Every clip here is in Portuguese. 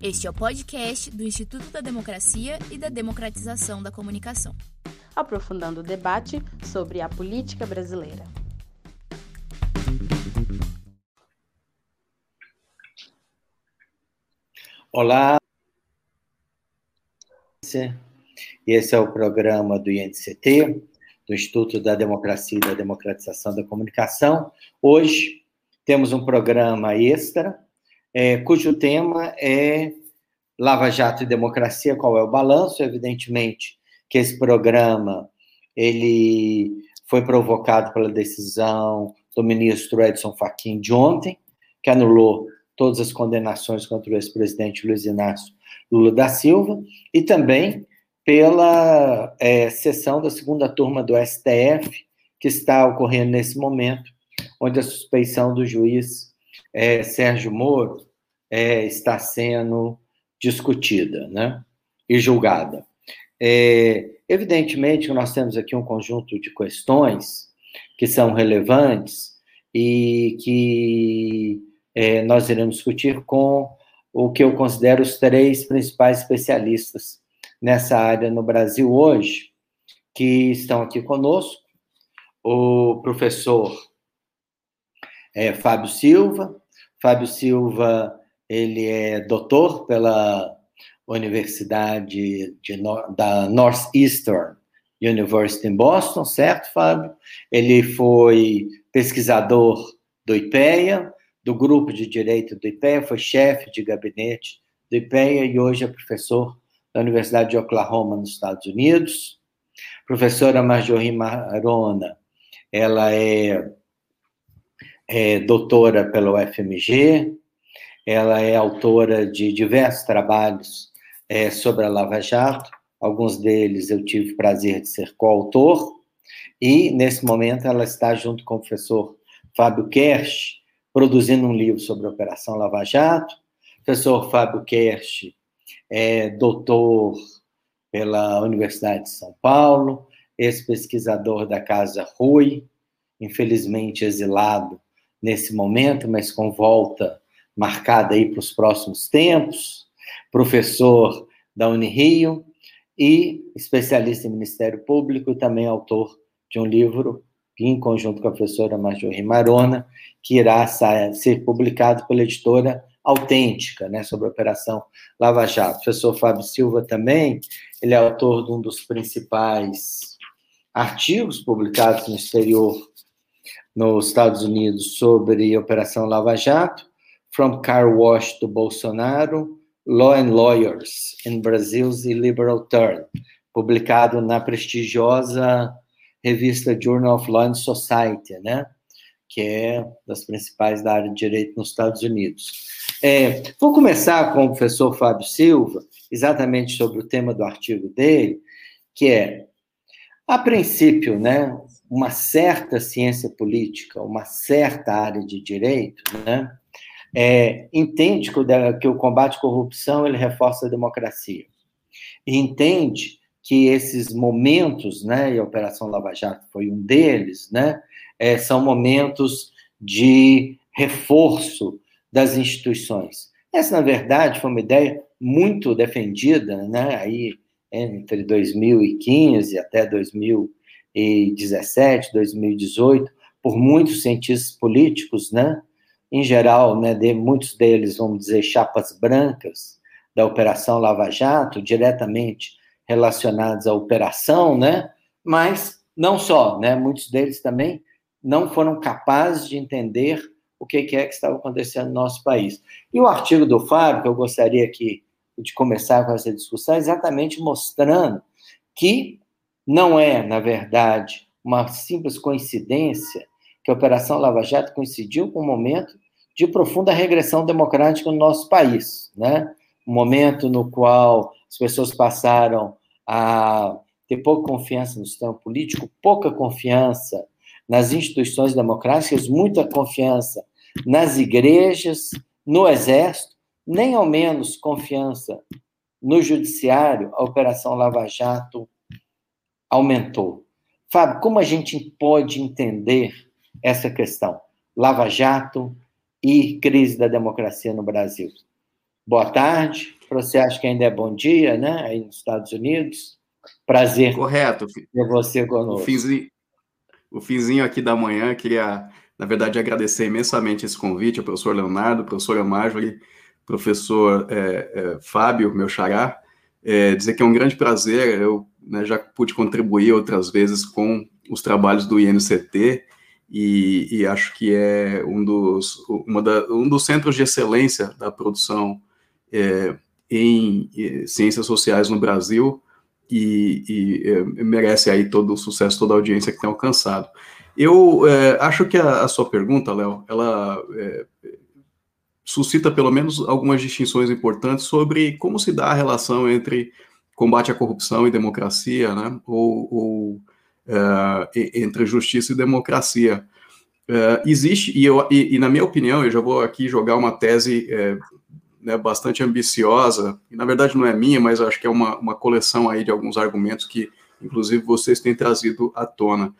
Este é o podcast do Instituto da Democracia e da Democratização da Comunicação. Aprofundando o debate sobre a política brasileira. Olá, esse é o programa do INCT, do Instituto da Democracia e da Democratização da Comunicação. Hoje temos um programa extra, é, cujo tema é Lava Jato e Democracia, qual é o balanço? Evidentemente que esse programa ele foi provocado pela decisão do ministro Edson Fachin de ontem, que anulou todas as condenações contra o ex-presidente Luiz Inácio Lula da Silva, e também pela é, sessão da segunda turma do STF, que está ocorrendo nesse momento, onde a suspeição do juiz é, Sérgio Moro é, está sendo discutida né, e julgada. É, evidentemente, nós temos aqui um conjunto de questões que são relevantes e que é, nós iremos discutir com o que eu considero os três principais especialistas nessa área no Brasil hoje, que estão aqui conosco, o professor é, Fábio Silva. Fábio Silva, ele é doutor pela Universidade de, da Northeastern University em Boston, certo, Fábio? Ele foi pesquisador do IPEA, do grupo de direito do IPEA, foi chefe de gabinete do IPEA e hoje é professor da Universidade de Oklahoma, nos Estados Unidos. Professora Marjorie Marona, ela é, é doutora pela UFMG, ela é autora de diversos trabalhos é, sobre a Lava Jato, alguns deles eu tive o prazer de ser coautor, e nesse momento ela está junto com o professor Fábio Kersh, produzindo um livro sobre a Operação Lava Jato. Professor Fábio Kersh é doutor pela Universidade de São Paulo, ex-pesquisador da Casa Rui, infelizmente exilado nesse momento, mas com volta marcada aí para os próximos tempos, professor da Unirio e especialista em Ministério Público e também autor de um livro em conjunto com a professora Marjorie Marona, que irá ser publicado pela editora autêntica, né, sobre a Operação Lava Jato. O professor Fábio Silva também, ele é autor de um dos principais artigos publicados no exterior, nos Estados Unidos, sobre Operação Lava Jato, From Car Wash to Bolsonaro, Law and Lawyers in Brazil's Illiberal Turn, publicado na prestigiosa revista Journal of Law and Society, né? que é das principais da área de direito nos Estados Unidos. É, vou começar com o professor Fábio Silva, exatamente sobre o tema do artigo dele, que é, a princípio, né, uma certa ciência política, uma certa área de direito, né, é, entende que o, que o combate à corrupção ele reforça a democracia. E entende que esses momentos, né, e a Operação Lava Jato foi um deles, né, é, são momentos de reforço das instituições. Essa, na verdade, foi uma ideia muito defendida, né, aí entre 2015 até 2017, 2018, por muitos cientistas políticos, né, em geral, né, de, muitos deles, vamos dizer, chapas brancas da Operação Lava Jato, diretamente relacionados à operação, né, mas não só, né, muitos deles também não foram capazes de entender o que é que estava acontecendo no nosso país. E o artigo do Fábio, que eu gostaria aqui de começar com essa discussão, é exatamente mostrando que não é, na verdade, uma simples coincidência que a Operação Lava Jato coincidiu com um momento de profunda regressão democrática no nosso país, né? Um momento no qual as pessoas passaram a ter pouca confiança no sistema político, pouca confiança nas instituições democráticas, muita confiança nas igrejas, no exército, nem ao menos confiança no judiciário, a Operação Lava Jato aumentou. Fábio, como a gente pode entender essa questão? Lava Jato e crise da democracia no Brasil. boa tarde. Você acha que ainda é bom dia, né? Aí nos Estados Unidos. Prazer. Correto. Ter você conosco. O finzinho, o finzinho aqui da manhã, queria, na verdade, agradecer imensamente esse convite ao professor Leonardo, professora Marjorie, professor é, é, Fábio, meu xará. É, dizer que é um grande prazer, eu né, já pude contribuir outras vezes com os trabalhos do INCT e, e acho que é um dos, da, um dos centros de excelência da produção é, em, em ciências sociais no Brasil e, e é, merece aí todo o sucesso, toda a audiência que tem alcançado. Eu é, acho que a, a, sua pergunta, Léo, ela é, suscita pelo menos algumas distinções importantes sobre como se dá a relação entre combate à corrupção e democracia, né, ou, ou é, entre justiça e democracia. Uh, existe, e, eu, e, e, na minha opinião, eu já vou aqui jogar uma tese é, né, bastante ambiciosa, e na verdade não é minha, mas acho que é uma, uma coleção aí de alguns argumentos que, inclusive, vocês têm trazido à tona.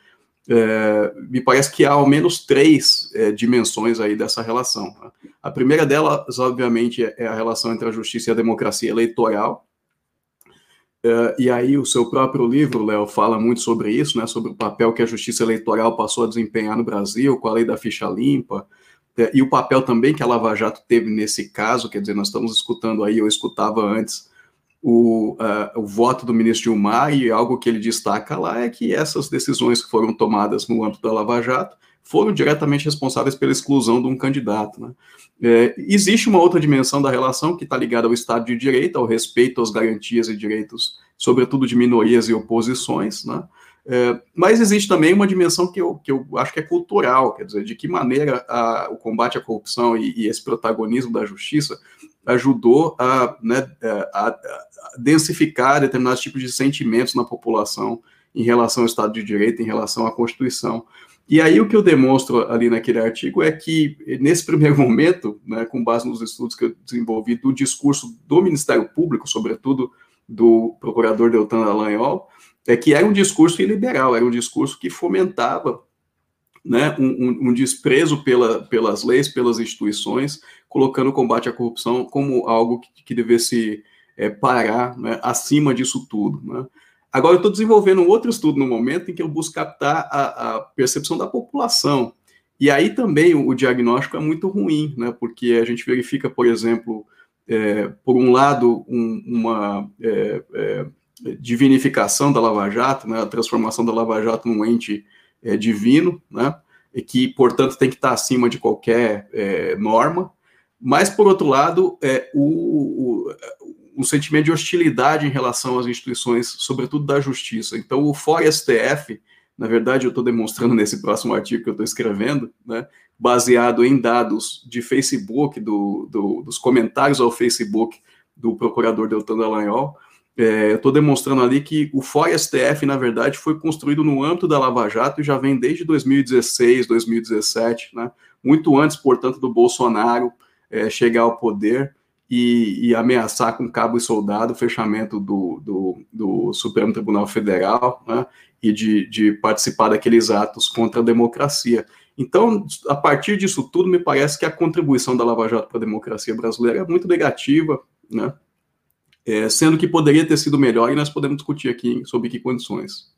É, me parece que há ao menos três é, dimensões aí dessa relação. Né? A primeira delas, obviamente, é a relação entre a justiça e a democracia eleitoral, Uh, e aí o seu próprio livro, Léo, fala muito sobre isso, né, sobre o papel que a justiça eleitoral passou a desempenhar no Brasil, com a lei da ficha limpa, uh, e o papel também que a Lava Jato teve nesse caso, quer dizer, nós estamos escutando aí, eu escutava antes, o, uh, o voto do ministro Gilmar, e algo que ele destaca lá é que essas decisões que foram tomadas no âmbito da Lava Jato foram diretamente responsáveis pela exclusão de um candidato. Né? É, existe uma outra dimensão da relação que está ligada ao Estado de Direito, ao respeito às garantias e direitos, sobretudo de minorias e oposições, né? É, mas existe também uma dimensão que eu, que eu acho que é cultural, quer dizer, de que maneira a, o combate à corrupção e, e, esse protagonismo da justiça ajudou a, né, a, a densificar determinados tipos de sentimentos na população em relação ao Estado de Direito, em relação à Constituição. E aí o que eu demonstro ali naquele artigo é que, nesse primeiro momento, né, com base nos estudos que eu desenvolvi do discurso do Ministério Público, sobretudo do procurador Deltan Dallagnol, é que era um discurso iliberal, era um discurso que fomentava né, um, um, desprezo pela, pelas leis, pelas instituições, colocando o combate à corrupção como algo que, que devesse é, parar né, acima disso tudo. Né. Agora, eu estou desenvolvendo um outro estudo no momento em que eu busco captar a, a percepção da população. E aí também o, o, diagnóstico é muito ruim, né? Porque a gente verifica, por exemplo, é, por um lado, um, uma é, é, divinificação da Lava Jato, né? A transformação da Lava Jato num ente é, divino, né? E que, portanto, tem que estar acima de qualquer é, norma. Mas, por outro lado, é, o, o um sentimento de hostilidade em relação às instituições, sobretudo da justiça. Então, o Fora STF, na verdade, eu estou demonstrando nesse próximo artigo que eu estou escrevendo, né, baseado em dados de Facebook, do, do, dos comentários ao Facebook do procurador Deltan Dallagnol, é, eu estou demonstrando ali que o Fora STF, na verdade, foi construído no âmbito da Lava Jato e já vem desde 2016, 2017, né, muito antes, portanto, do Bolsonaro é, chegar ao poder e, e, ameaçar com cabo e soldado o fechamento do, do, do Supremo Tribunal Federal né, e de, de, participar daqueles atos contra a democracia. Então, a partir disso tudo, me parece que a contribuição da Lava Jato para a democracia brasileira é muito negativa, né, é, sendo que poderia ter sido melhor, e nós podemos discutir aqui sobre que condições.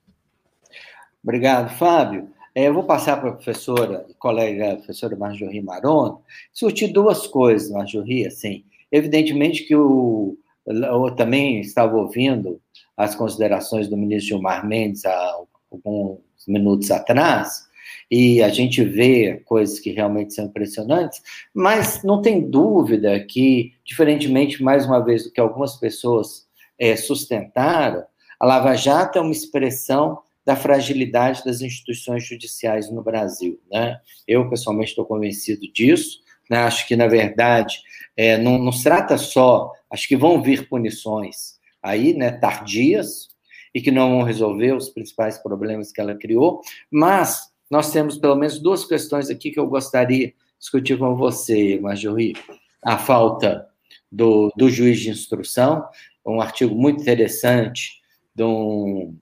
Obrigado, Fábio. É, eu vou passar para a professora, colega, a professora Marjorie Maron, discutir duas coisas, Marjorie, assim, Evidentemente que o, eu também estava ouvindo as considerações do ministro Gilmar Mendes há alguns minutos atrás, e a gente vê coisas que realmente são impressionantes, mas não tem dúvida que, diferentemente, mais uma vez, do que algumas pessoas é, sustentaram, a Lava Jato é uma expressão da fragilidade das instituições judiciais no Brasil. Né? Eu, pessoalmente, estou convencido disso. Né? Acho que, na verdade, é, não, não se trata só, acho que vão vir punições aí, né, tardias, e que não vão resolver os principais problemas que ela criou, mas nós temos pelo menos duas questões aqui que eu gostaria de discutir com você, Marjorie. A falta do, do juiz de instrução, um artigo muito interessante de um,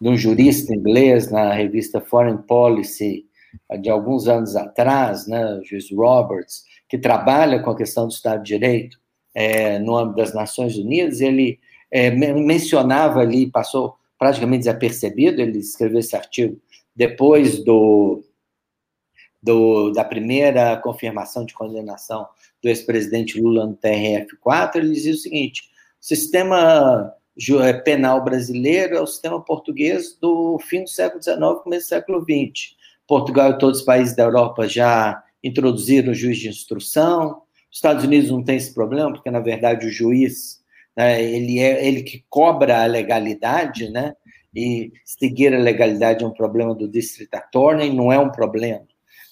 de um jurista inglês na revista Foreign Policy, de alguns anos atrás, né, o juiz Roberts, que trabalha com a questão do Estado de Direito, é, no âmbito das Nações Unidas, ele é, mencionava ali, passou praticamente desapercebido, ele escreveu esse artigo depois do, do, da primeira confirmação de condenação do ex-presidente Lula no TRF4, ele dizia o seguinte: o sistema é, penal brasileiro é o sistema português do fim do século XIX, começo do século XX. Portugal e todos os países da Europa já introduziram o juiz de instrução. Os Estados Unidos não tem esse problema, porque, na verdade, o juiz né, ele é ele que cobra a legalidade, né? E seguir a legalidade é um problema do district attorney, não é um problema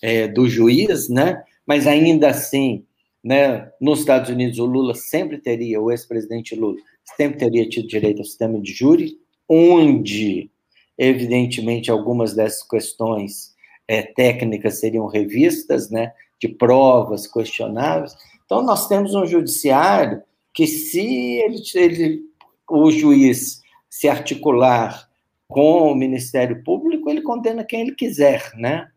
é, do juiz, né? Mas ainda assim, né? Nos Estados Unidos, o Lula sempre teria, o ex-presidente Lula sempre teria tido direito ao sistema de júri, onde, evidentemente, algumas dessas questões é, técnicas seriam revistas, né? De provas questionáveis. Então, nós temos um judiciário que se ele, ele, o juiz se articular com o Ministério Público, ele condena quem ele quiser, né?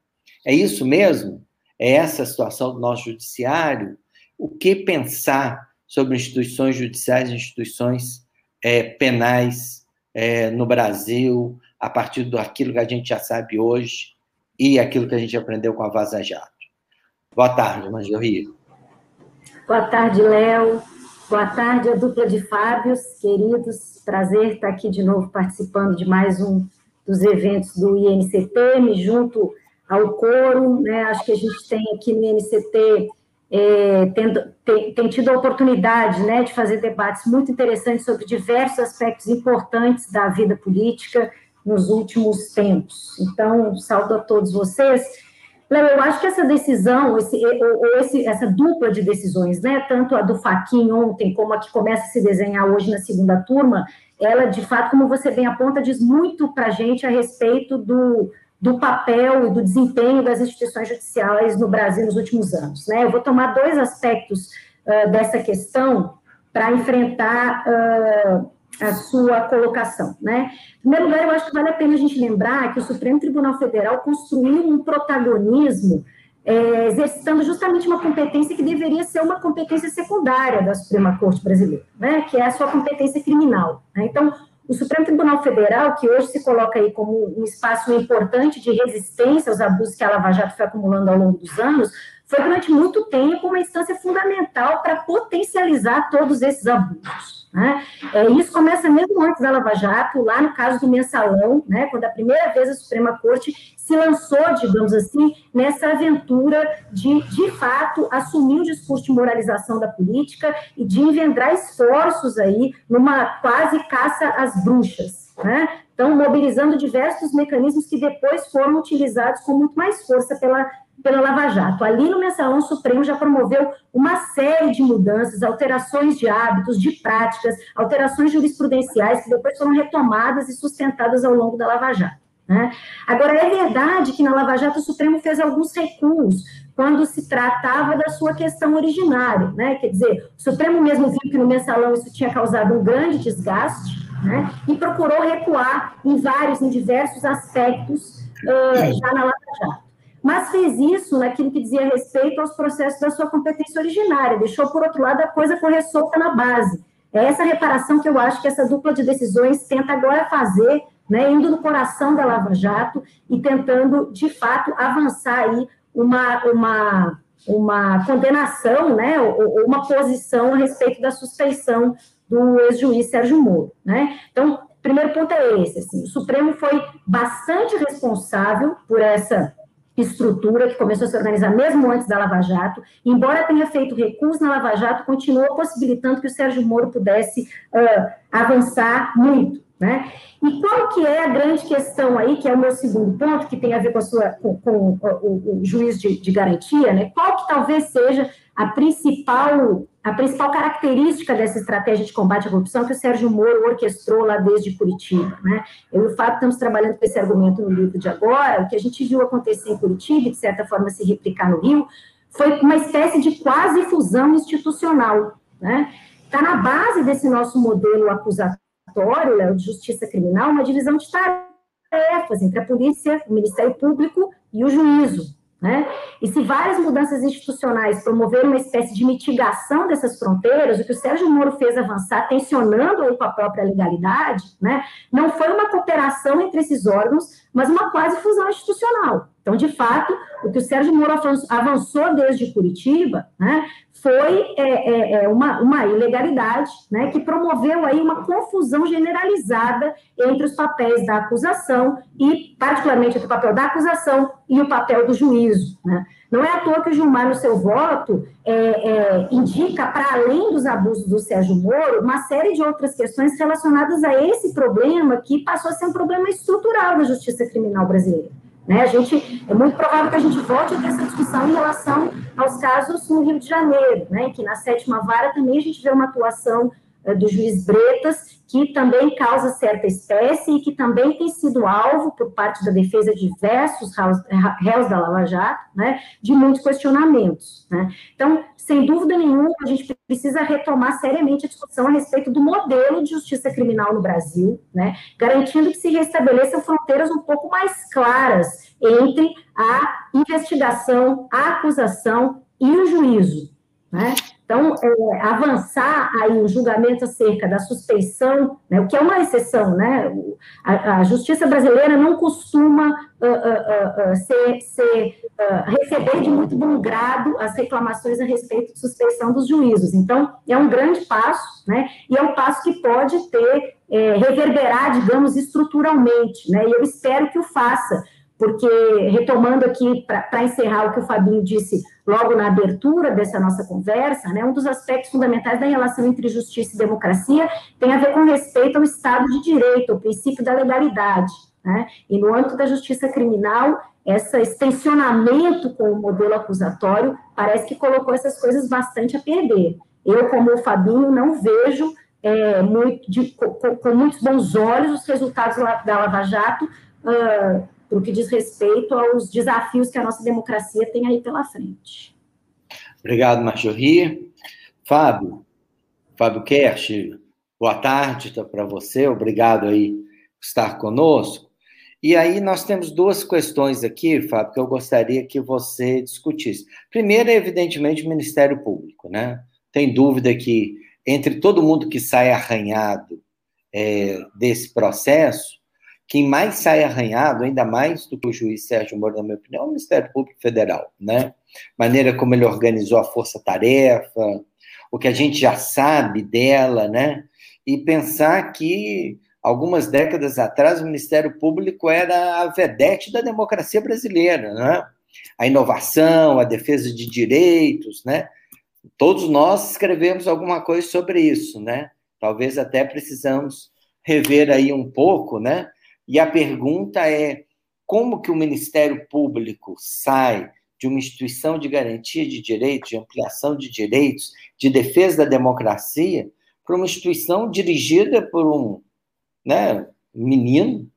É isso mesmo? É essa a situação do nosso judiciário? O que pensar sobre instituições judiciais, instituições é, penais é, no Brasil, a partir daquilo que a gente já sabe hoje e aquilo que a gente aprendeu com a Vaza Jato? Boa tarde, Manjorri. Boa tarde, Léo. Boa tarde, a dupla de Fábios, queridos. Prazer estar aqui de novo participando de mais um dos eventos do INCT, junto ao coro, né? Acho que a gente tem aqui no INCT é, tendo, tem, tem, tido a oportunidade né, de fazer debates muito interessantes sobre diversos aspectos importantes da vida política nos últimos tempos. Então, salto a todos vocês eu acho que essa decisão, esse, ou esse, essa dupla de decisões, né, tanto a do Faquin ontem, como a que começa a se desenhar hoje na segunda turma, ela, de fato, como você bem aponta, diz muito para a gente a respeito do, do papel e do desempenho das instituições judiciais no Brasil nos últimos anos. Né? Eu vou tomar dois aspectos uh, dessa questão para enfrentar uh, a sua colocação, né? Em primeiro lugar, eu acho que vale a pena a gente lembrar que o Supremo Tribunal Federal construiu um protagonismo é, exercitando justamente uma competência que deveria ser uma competência secundária da Suprema Corte Brasileira, né? Que é a sua competência criminal. Né? Então, o Supremo Tribunal Federal, que hoje se coloca aí como um espaço importante de resistência aos abusos que a Lava Jato foi acumulando ao longo dos anos, foi durante muito tempo uma instância fundamental para potencializar todos esses abusos. Né? É, isso começa mesmo antes da Lava Jato, lá no caso do mensalão, né, quando a primeira vez a Suprema Corte se lançou, digamos assim, nessa aventura de, de fato, assumir o discurso de moralização da política e de engendrar esforços aí numa quase caça às bruxas. Né? Então, mobilizando diversos mecanismos que depois foram utilizados com muito mais força pela pela Lava Jato. Ali no Mensalão Supremo já promoveu uma série de mudanças, alterações de hábitos, de práticas, alterações jurisprudenciais que depois foram retomadas e sustentadas ao longo da Lava Jato. Né? Agora, é verdade que na Lava Jato o Supremo fez alguns recuos quando se tratava da sua questão originária, né? Quer dizer, o Supremo mesmo viu que no mensalão isso tinha causado um grande desgaste, né? E procurou recuar em vários, em diversos aspectos uh, já na Lava Jato mas fez isso naquilo que dizia respeito aos processos da sua competência originária, deixou, por outro lado, a coisa correr solta na base. É essa reparação que eu acho que essa dupla de decisões tenta agora fazer, né, indo no coração da Lava Jato e tentando, de fato, avançar aí uma, uma, uma condenação, né, ou, uma posição a respeito da suspeição do ex-juiz Sérgio Moro. Né? Então, primeiro ponto é esse, assim, o Supremo foi bastante responsável por essa estrutura que começou a se organizar mesmo antes da Lava Jato, embora tenha feito recurso na Lava Jato, continuou possibilitando que o Sérgio Moro pudesse uh, avançar muito. Né? E qual que é a grande questão aí, que é o meu segundo ponto, que tem a ver com, a sua, com, com o, o, juiz de, de garantia, né? qual que talvez seja a principal, a principal característica dessa estratégia de combate à corrupção que o Sérgio Moro orquestrou lá desde Curitiba. Né? Eu e o Fábio estamos trabalhando com esse argumento no livro de agora, o que a gente viu acontecer em Curitiba, e de certa forma se replicar no Rio, foi uma espécie de quase fusão institucional. Está né? Tá na base desse nosso modelo acusatório, Léo, de justiça criminal, uma divisão de tarefas entre a polícia, o Ministério Público e o juízo. Né? E se várias mudanças institucionais promoveram uma espécie de mitigação dessas fronteiras, o que o Sérgio Moro fez avançar, tensionando com a própria legalidade, né, não foi uma cooperação entre esses órgãos, mas uma quase fusão institucional. Então, de fato, o que o Sérgio Moro avançou desde Curitiba né, foi é, é, é, uma, uma ilegalidade né, que promoveu aí uma confusão generalizada entre os papéis da acusação e, particularmente, entre o papel da acusação e o papel do juízo. Né? Não é à toa que o Gilmar, no seu voto, é, é, indica, para além dos abusos do Sérgio Moro, uma série de outras questões relacionadas a esse problema que passou a ser um problema estrutural da justiça criminal brasileira. Né? A gente, é muito provável que a gente volte a ter essa discussão em relação aos casos no Rio de Janeiro, né? que na sétima vara também a gente vê uma atuação do juiz Bretas, que também causa certa espécie e que também tem sido alvo, por parte da defesa de diversos réus da Lava Jato, né, de muitos questionamentos. Né. Então, sem dúvida nenhuma, a gente precisa retomar seriamente a discussão a respeito do modelo de justiça criminal no Brasil, né, garantindo que se restabeleçam fronteiras um pouco mais claras entre a investigação, a acusação e o juízo. Né? Então, é, avançar aí o julgamento acerca da suspeição, né, o que é uma exceção, né? A, a justiça brasileira não costuma uh, uh, uh, ser, ser receber de muito bom grado as reclamações a respeito de suspeição dos juízos. Então, é um grande passo, né? E é um passo que pode ter, é, reverberar, digamos, estruturalmente, né? E eu espero que o faça, porque, retomando aqui, para encerrar o que o Fabinho disse logo na abertura dessa nossa conversa, né, um dos aspectos fundamentais da relação entre justiça e democracia tem a ver com respeito ao Estado de Direito, ao princípio da legalidade. Né? E no âmbito da justiça criminal, esse extensionamento com o modelo acusatório parece que colocou essas coisas bastante a perder. Eu, como o Fabinho, não vejo é, muito, de, com, com, muitos bons olhos os resultados da Lava Jato, uh, para o que diz respeito aos desafios que a nossa democracia tem aí pela frente. Obrigado, Marjorie. Fábio, Fábio Kersh, boa tarde tá para você, obrigado aí por estar conosco. E aí nós temos duas questões aqui, Fábio, que eu gostaria que você discutisse. Primeiro, evidentemente, o Ministério Público, né? Tem dúvida que entre todo mundo que sai arranhado é, desse processo, quem mais sai arranhado, ainda mais do que o juiz Sérgio Moro, na minha opinião, é o Ministério Público Federal, né? Maneira como ele organizou a força-tarefa, o que a gente já sabe dela, né? E pensar que algumas décadas atrás o Ministério Público era a vedete da democracia brasileira, né? A inovação, a defesa de direitos, né? Todos nós escrevemos alguma coisa sobre isso, né? Talvez até precisamos rever aí um pouco, né? E a pergunta é: como que o Ministério Público sai de uma instituição de garantia de direitos, de ampliação de direitos, de defesa da democracia, para uma instituição dirigida por um né, menino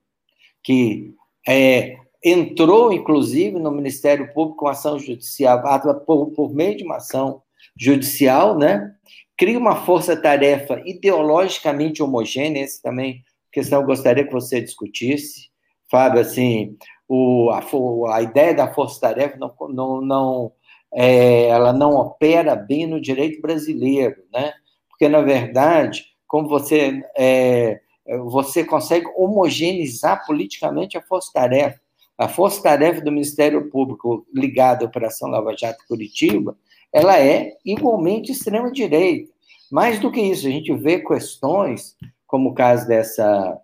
que é, entrou, inclusive, no Ministério Público com ação judicial, por, por meio de uma ação judicial, né? cria uma força-tarefa ideologicamente homogênea, esse também questão eu gostaria que você discutisse. Fábio, assim, o, a, a ideia da força-tarefa não, não, não é, ela não opera bem no direito brasileiro, né? Porque, na verdade, como você, é, você consegue homogeneizar politicamente a força-tarefa. A força-tarefa do Ministério Público ligada à Operação Lava Jato Curitiba, ela é igualmente extrema-direita. Mais do que isso, a gente vê questões como o caso dessa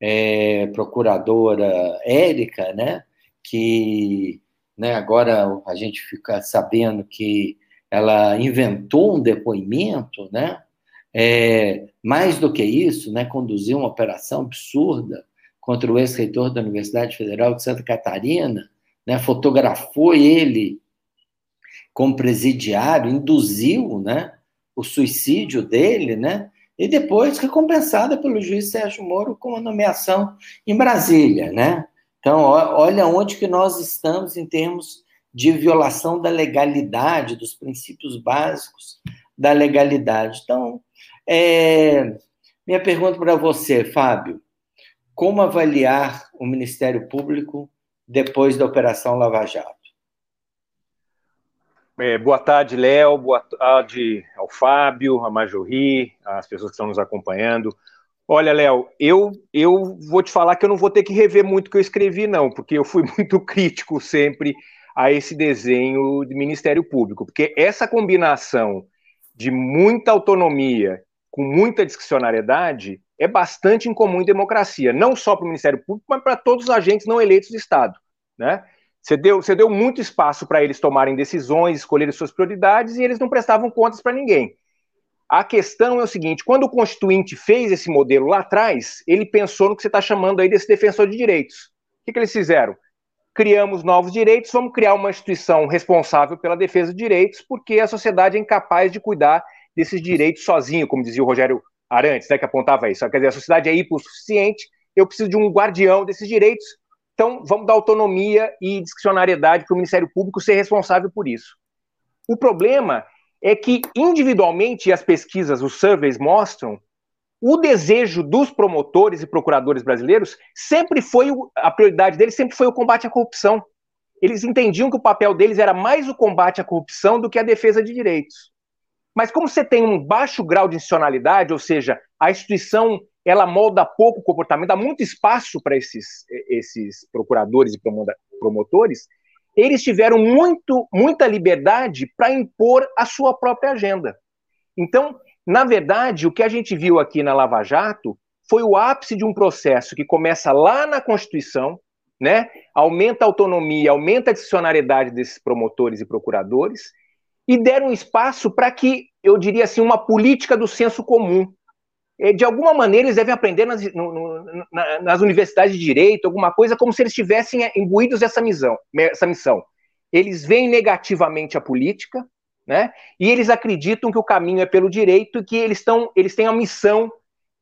é, procuradora Érica, né, que né, agora a gente fica sabendo que ela inventou um depoimento, né, é, mais do que isso, né, conduziu uma operação absurda contra o ex-reitor da Universidade Federal de Santa Catarina, né, fotografou ele como presidiário, induziu né, o suicídio dele, né, e depois recompensada pelo juiz Sérgio Moro com a nomeação em Brasília, né? Então, olha onde que nós estamos em termos de violação da legalidade, dos princípios básicos da legalidade. Então, é, minha pergunta para você, Fábio, como avaliar o Ministério Público depois da Operação Lava Jato? É, boa tarde, Léo. Boa tarde ao Fábio, a Majorri, as pessoas que estão nos acompanhando. Olha, Léo, eu, eu vou te falar que eu não vou ter que rever muito o que eu escrevi, não, porque eu fui muito crítico sempre a esse desenho de Ministério Público, porque essa combinação de muita autonomia com muita discricionariedade é bastante incomum em democracia, não só para o Ministério Público, mas para todos os agentes não eleitos do Estado, né? Você deu, você deu muito espaço para eles tomarem decisões, escolherem suas prioridades e eles não prestavam contas para ninguém. A questão é o seguinte: quando o Constituinte fez esse modelo lá atrás, ele pensou no que você está chamando aí desse defensor de direitos. O que, que eles fizeram? Criamos novos direitos, vamos criar uma instituição responsável pela defesa de direitos, porque a sociedade é incapaz de cuidar desses direitos sozinho, como dizia o Rogério Arantes, né, que apontava isso. Quer dizer, a sociedade é hipossuficiente, eu preciso de um guardião desses direitos, então, vamos dar autonomia e discricionariedade para o Ministério Público ser responsável por isso. O problema é que, individualmente, as pesquisas, os surveys mostram, o desejo dos promotores e procuradores brasileiros sempre foi, a prioridade deles sempre foi o combate à corrupção. Eles entendiam que o papel deles era mais o combate à corrupção do que a defesa de direitos. Mas como você tem um baixo grau de institucionalidade, ou seja, a instituição ela molda pouco o comportamento, dá muito espaço para esses, esses procuradores e promotores, eles tiveram muito, muita liberdade para impor a sua própria agenda. Então, na verdade, o que a gente viu aqui na Lava Jato foi o ápice de um processo que começa lá na Constituição, né? aumenta a autonomia, aumenta a discricionariedade desses promotores e procuradores, e deram espaço para que, eu diria assim, uma política do senso comum, de alguma maneira eles devem aprender nas, no, no, nas universidades de direito, alguma coisa, como se eles estivessem imbuídos dessa missão, essa missão. Eles veem negativamente a política, né? E eles acreditam que o caminho é pelo direito que eles, estão, eles têm a missão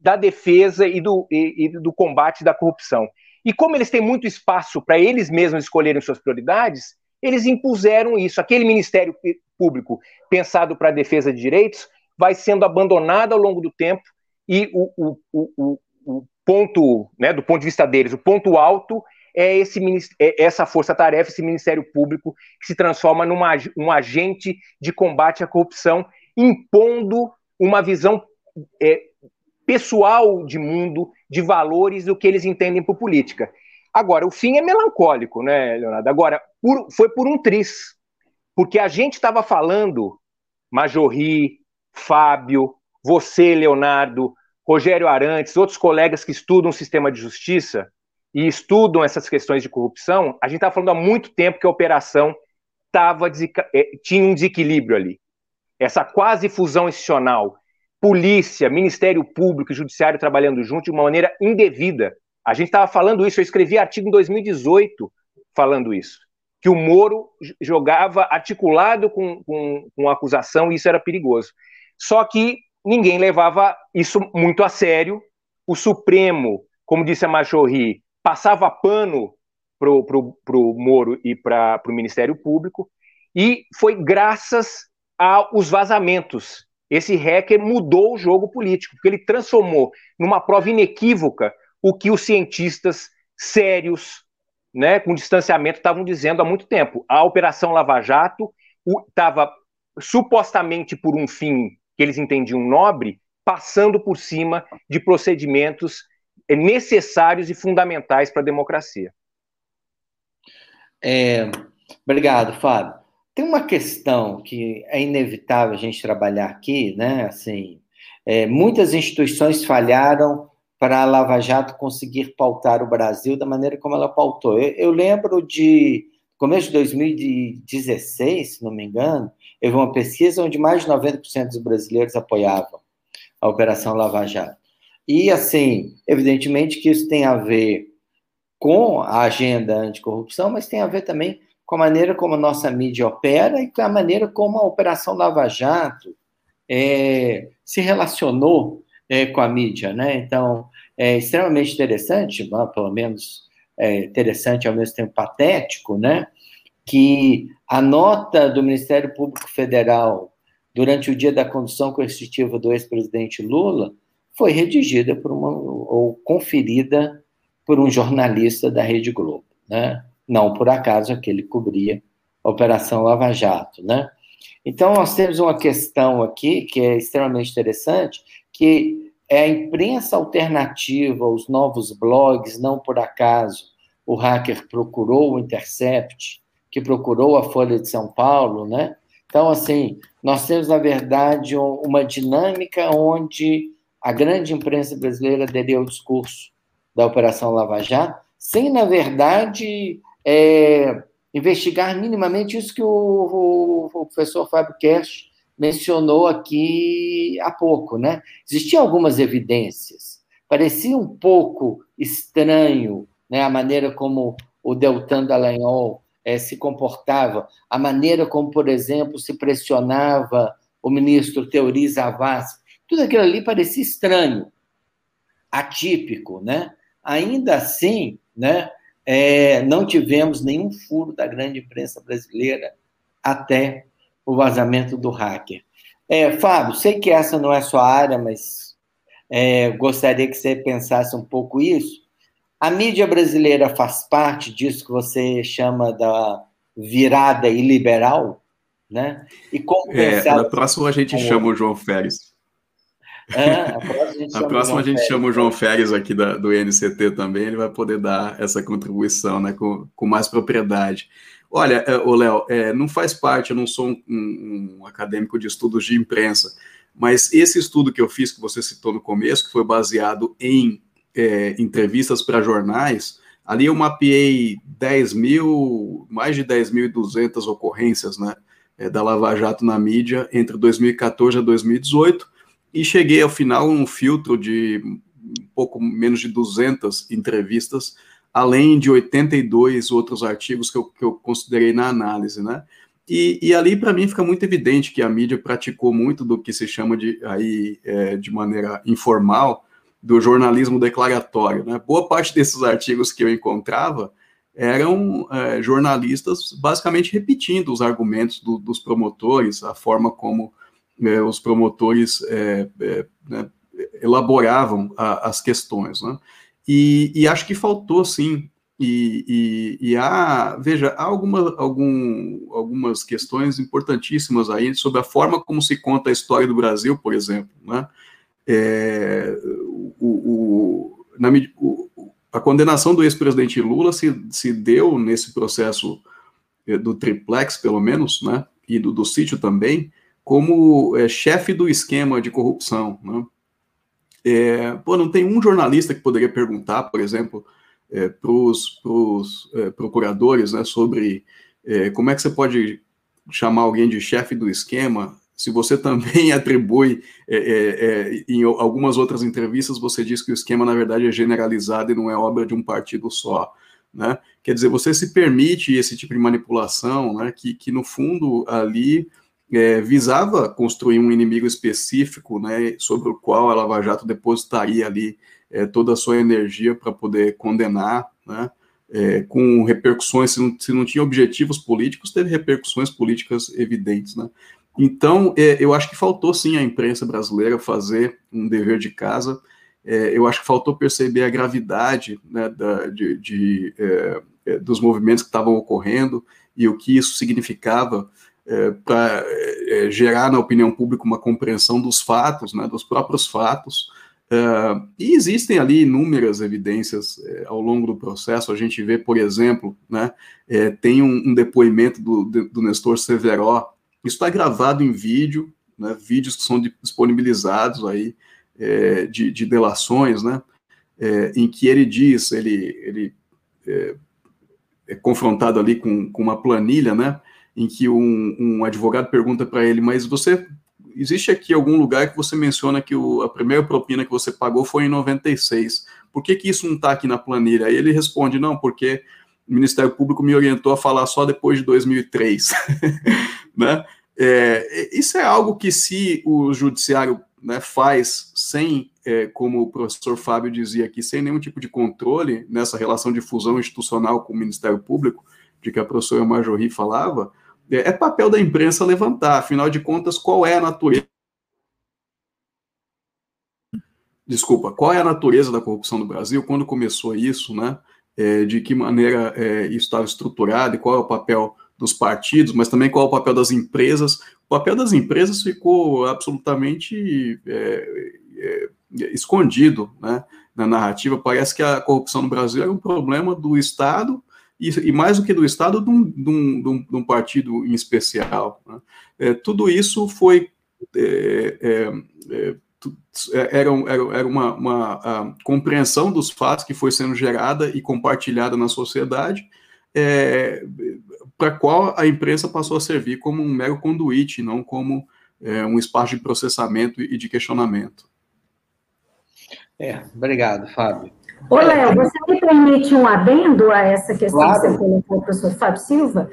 da defesa e do, e, e do combate da corrupção. E como eles têm muito espaço para eles mesmos escolherem suas prioridades, eles impuseram isso. Aquele Ministério Público pensado para a defesa de direitos vai sendo abandonado ao longo do tempo e o, o, o, o ponto, né, do ponto de vista deles, o ponto alto é, esse, é essa força-tarefa, esse Ministério Público, que se transforma num um agente de combate à corrupção, impondo uma visão é, pessoal de mundo, de valores, do que eles entendem por política. Agora, o fim é melancólico, né, Leonardo? Agora, por, foi por um triz, porque a gente estava falando, Majorri, Fábio, você, Leonardo, Rogério Arantes, outros colegas que estudam o sistema de justiça e estudam essas questões de corrupção, a gente está falando há muito tempo que a operação tava, é, tinha um desequilíbrio ali. Essa quase fusão institucional, polícia, Ministério Público e Judiciário trabalhando junto de uma maneira indevida. A gente estava falando isso, eu escrevi artigo em 2018 falando isso, que o Moro jogava articulado com, com, com a acusação e isso era perigoso. Só que ninguém levava isso muito a sério. O Supremo, como disse a Machorri, passava pano para o Moro e para o Ministério Público, e foi graças aos vazamentos. Esse hacker mudou o jogo político, porque ele transformou numa prova inequívoca o que os cientistas sérios, né, com distanciamento, estavam dizendo há muito tempo. A Operação Lava Jato estava supostamente por um fim que eles entendiam nobre, passando por cima de procedimentos necessários e fundamentais para a democracia. É, obrigado, Fábio. Tem uma questão que é inevitável a gente trabalhar aqui, né? Assim, é, muitas instituições falharam para a Lava Jato conseguir pautar o Brasil da maneira como ela pautou. Eu, eu lembro de começo de 2016, se não me engano, houve uma pesquisa onde mais de 90% dos brasileiros apoiavam a Operação Lava Jato. E, assim, evidentemente que isso tem a ver com a agenda anticorrupção, mas tem a ver também com a maneira como a nossa mídia opera e com a maneira como a Operação Lava Jato é, se relacionou é, com a mídia, né? Então, é extremamente interessante, pelo menos é, interessante ao mesmo tempo patético, né? Que a nota do Ministério Público Federal durante o dia da condução coercitiva do ex-presidente Lula foi redigida por uma ou conferida por um jornalista da Rede Globo, né? Não por acaso aquele cobria a Operação Lava Jato, né? Então, nós temos uma questão aqui que é extremamente interessante, que é a imprensa alternativa, os novos blogs, não por acaso o hacker procurou o Intercept, que procurou a Folha de São Paulo, né? Então, assim, nós temos, na verdade, uma dinâmica onde a grande imprensa brasileira aderiu ao discurso da Operação Lava Jato, sem, na verdade, é, investigar minimamente isso que o, o, o professor Fábio Kersh mencionou aqui há pouco, né? Existiam algumas evidências. Parecia um pouco estranho né, a maneira como o Deltan Dallagnol é, se comportava, a maneira como, por exemplo, se pressionava o ministro Teori Zavascki, tudo aquilo ali parecia estranho, atípico, né? Ainda assim, né, é, não tivemos nenhum furo da grande imprensa brasileira até o vazamento do hacker. É, Fábio, sei que essa não é sua área, mas é, gostaria que você pensasse um pouco isso. A mídia brasileira faz parte disso que você chama da virada iliberal, né? E como é. Na próxima a gente chama o João Félix. É, a próxima a gente, chama, próxima a gente chama o João Félix aqui da, do INCT também, ele vai poder dar essa contribuição né, com, com mais propriedade. Olha, é, o Léo, é, não faz parte, eu não sou um, um, um, acadêmico de estudos de imprensa, mas esse estudo que eu fiz, que você citou no começo, que foi baseado em é, entrevistas para jornais, ali eu mapeei 10 mil, mais de 10.200 ocorrências, né, é, da Lava Jato na mídia entre 2014 a 2018, e cheguei ao final um filtro de um pouco menos de 200 entrevistas, além de 82 outros artigos que eu, que eu considerei na análise, né, e, e, ali, para mim, fica muito evidente que a mídia praticou muito do que se chama de, aí, é, de maneira informal, do jornalismo declaratório. Né? Boa parte desses artigos que eu encontrava eram é, jornalistas basicamente repetindo os argumentos do, dos promotores, a forma como é, os promotores é, é né, elaboravam a, as questões. Né? E, e, acho que faltou, sim, e, e, e, há, veja, há alguma, algum, algumas questões importantíssimas aí sobre a forma como se conta a história do Brasil, por exemplo, né? É, o, o, na, o, a condenação do ex-presidente Lula se, se deu nesse processo é, do triplex, pelo menos, né, e do, do sítio também, como é, chefe do esquema de corrupção. Né? É, pô, não tem um jornalista que poderia perguntar, por exemplo, é, para os é, procuradores né, sobre é, como é que você pode chamar alguém de chefe do esquema se você também atribui, é, é, é, em algumas outras entrevistas, você diz que o esquema, na verdade, é generalizado e não é obra de um partido só. Né? Quer dizer, você se permite esse tipo de manipulação, né, que, que no fundo ali é, visava construir um inimigo específico, né, sobre o qual a Lava Jato depositaria ali é, toda a sua energia para poder condenar, né, é, com repercussões, se não, se não tinha objetivos políticos, teve repercussões políticas evidentes, né? Então, é, eu acho que faltou sim a imprensa brasileira fazer um dever de casa. É, eu acho que faltou perceber a gravidade né, da, de, de é, é dos movimentos que estavam ocorrendo e o que isso significava é, para é, gerar na opinião pública uma compreensão dos fatos, né, dos próprios fatos. e existem ali inúmeras evidências ao longo do processo. A gente vê, por exemplo, né, tem um, um depoimento do, do Nestor Severo isso está gravado em vídeo, né, vídeos que são disponibilizados aí é, de, de, delações, né, é, em que ele diz, ele, ele é, é confrontado ali com, com, uma planilha, né, em que um, um advogado pergunta para ele, mas você existe aqui algum lugar que você menciona que o, a primeira propina que você pagou foi em 96. Por que, que isso não está aqui na planilha? Aí ele responde, não, porque o Ministério Público me orientou a falar só depois de 2003, né? É, isso é algo que se o judiciário né, faz sem, é, como o professor Fábio dizia aqui, sem nenhum tipo de controle nessa relação de fusão institucional com o Ministério Público, de que a professora Majorri falava, é, é papel da imprensa levantar, afinal de contas, qual é a natureza? Desculpa, qual é a natureza da corrupção no Brasil, quando começou isso, né, é, de que maneira é, isso estava estruturado e qual é o papel dos partidos, mas também qual é o papel das empresas, o papel das empresas ficou absolutamente é, é, escondido né, na narrativa. Parece que a corrupção no Brasil é um problema do Estado e, e mais do que do Estado, de um, de um, de um partido em especial. Né? É, tudo isso foi. É, é, é, era, era, era uma, uma compreensão dos fatos que foi sendo gerada e compartilhada na sociedade, para qual a imprensa passou a servir como um mero conduíte, não como é, um espaço de processamento e de questionamento. É, obrigado, Fábio. Ô, Léo, você me permite um adendo a essa questão claro. que você colocou, professor Fábio Silva?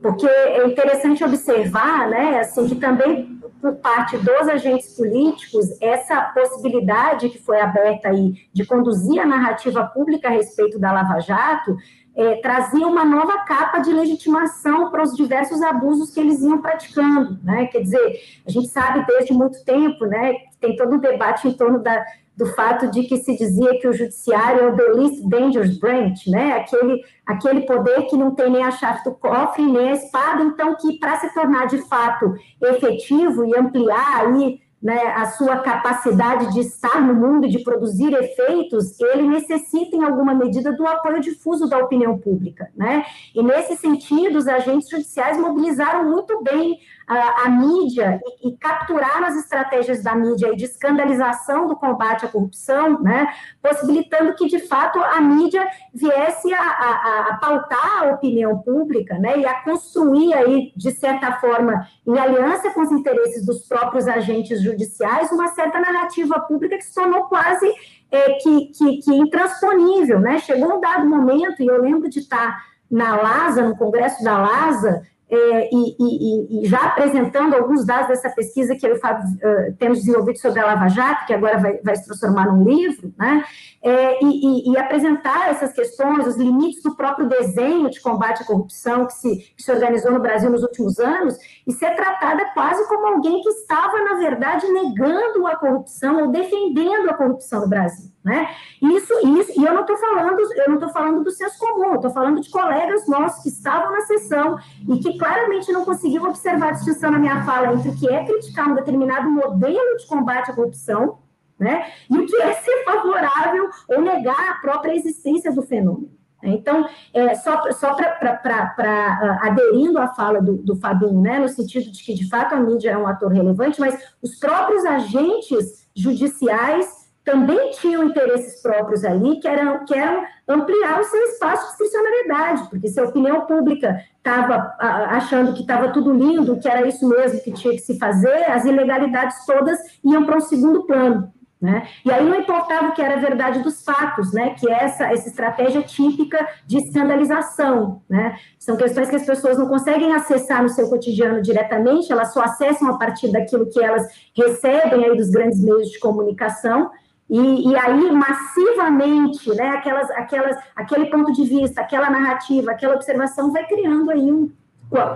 Porque é interessante observar, né, assim, que também por parte dos agentes políticos, essa possibilidade que foi aberta aí de conduzir a narrativa pública a respeito da Lava Jato, é, trazia uma nova capa de legitimação para os diversos abusos que eles iam praticando, né? Quer dizer, a gente sabe desde muito tempo, né, tem todo um debate em torno da, do fato de que se dizia que o judiciário é o the least dangerous branch, né? Aquele, aquele poder que não tem nem a chave do cofre, nem a espada, então que para se tornar de fato efetivo e ampliar aí né, a sua capacidade de estar no mundo de produzir efeitos, ele necessita, em alguma medida, do apoio difuso da opinião pública. Né? E, nesse sentido, os agentes judiciais mobilizaram muito bem a, mídia e, e, capturar as estratégias da mídia de escandalização do combate à corrupção, né, possibilitando que, de fato, a mídia viesse a, a, a pautar a opinião pública né, e a construir, aí, de certa forma, em aliança com os interesses dos próprios agentes judiciais, uma certa narrativa pública que se tornou quase é, que, que, que intransponível. Né? Chegou um dado momento, e eu lembro de estar na LASA, no Congresso da LASA, é, e, e, e, já apresentando alguns dados dessa pesquisa que eu e o Fábio uh, temos desenvolvido sobre a Lava Jato, que agora vai, vai se transformar num livro, né? É, e, e, apresentar essas questões, os limites do próprio desenho de combate à corrupção que se, que se organizou no Brasil nos últimos anos, e ser tratada quase como alguém que estava, na verdade, negando a corrupção ou defendendo a corrupção no Brasil. Né? Isso, isso, e eu não estou falando, eu não estou falando do senso comum, estou falando de colegas nossos que estavam na sessão e que claramente não conseguiam observar a distinção na minha fala entre o que é criticar um determinado modelo de combate à corrupção, né? E o que é ser favorável ou negar a própria existência do fenômeno. Então, é, só, só para uh, aderindo à fala do, do Fabinho, né, no sentido de que, de fato, a mídia é um ator relevante, mas os próprios agentes judiciais também tinham interesses próprios ali, que eram, que eram ampliar o seu espaço de discricionalidade, porque se a opinião pública estava achando que estava tudo lindo, que era isso mesmo que tinha que se fazer, as ilegalidades todas iam para um segundo plano. Né? E aí não importava o que era a verdade dos fatos, né? que essa, essa estratégia típica de escandalização. Né? São questões que as pessoas não conseguem acessar no seu cotidiano diretamente, elas só acessam a partir daquilo que elas recebem aí dos grandes meios de comunicação, e, e, aí, massivamente, né, aquelas, aquelas, aquele ponto de vista, aquela narrativa, aquela observação vai criando aí um,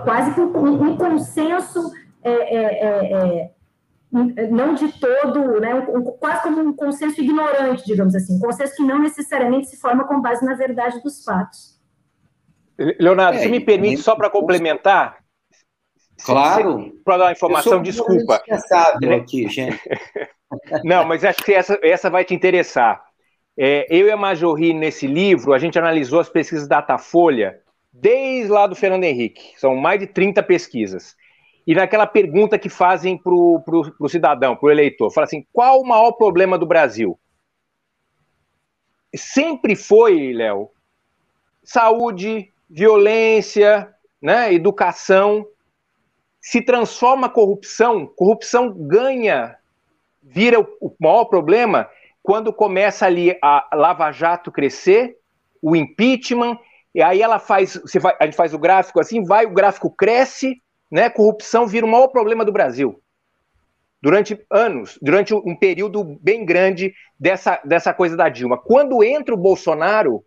quase que um, um consenso, é, é, é, é não de todo, né, um, quase como um consenso ignorante, digamos assim, um consenso que não necessariamente se forma com base na verdade dos fatos. Leonardo, se me permite, só para complementar, Claro. Para dar uma informação, desculpa. aqui, gente. Não, mas acho que essa, essa vai te interessar. É, eu e a Majorri, nesse livro, a gente analisou as pesquisas Datafolha desde lá do Fernando Henrique. São mais de 30 pesquisas. E naquela pergunta que fazem para o cidadão, para o eleitor, fala assim: qual o maior problema do Brasil? Sempre foi, Léo, saúde, violência, né, educação. Se transforma a corrupção, corrupção ganha vira o, maior problema quando começa ali a Lava Jato crescer, o impeachment, e aí ela faz, você vai, a gente faz o gráfico assim, vai, o gráfico cresce, né? Corrupção vira o maior problema do Brasil. Durante anos, durante um período bem grande dessa, dessa coisa da Dilma. Quando entra o Bolsonaro,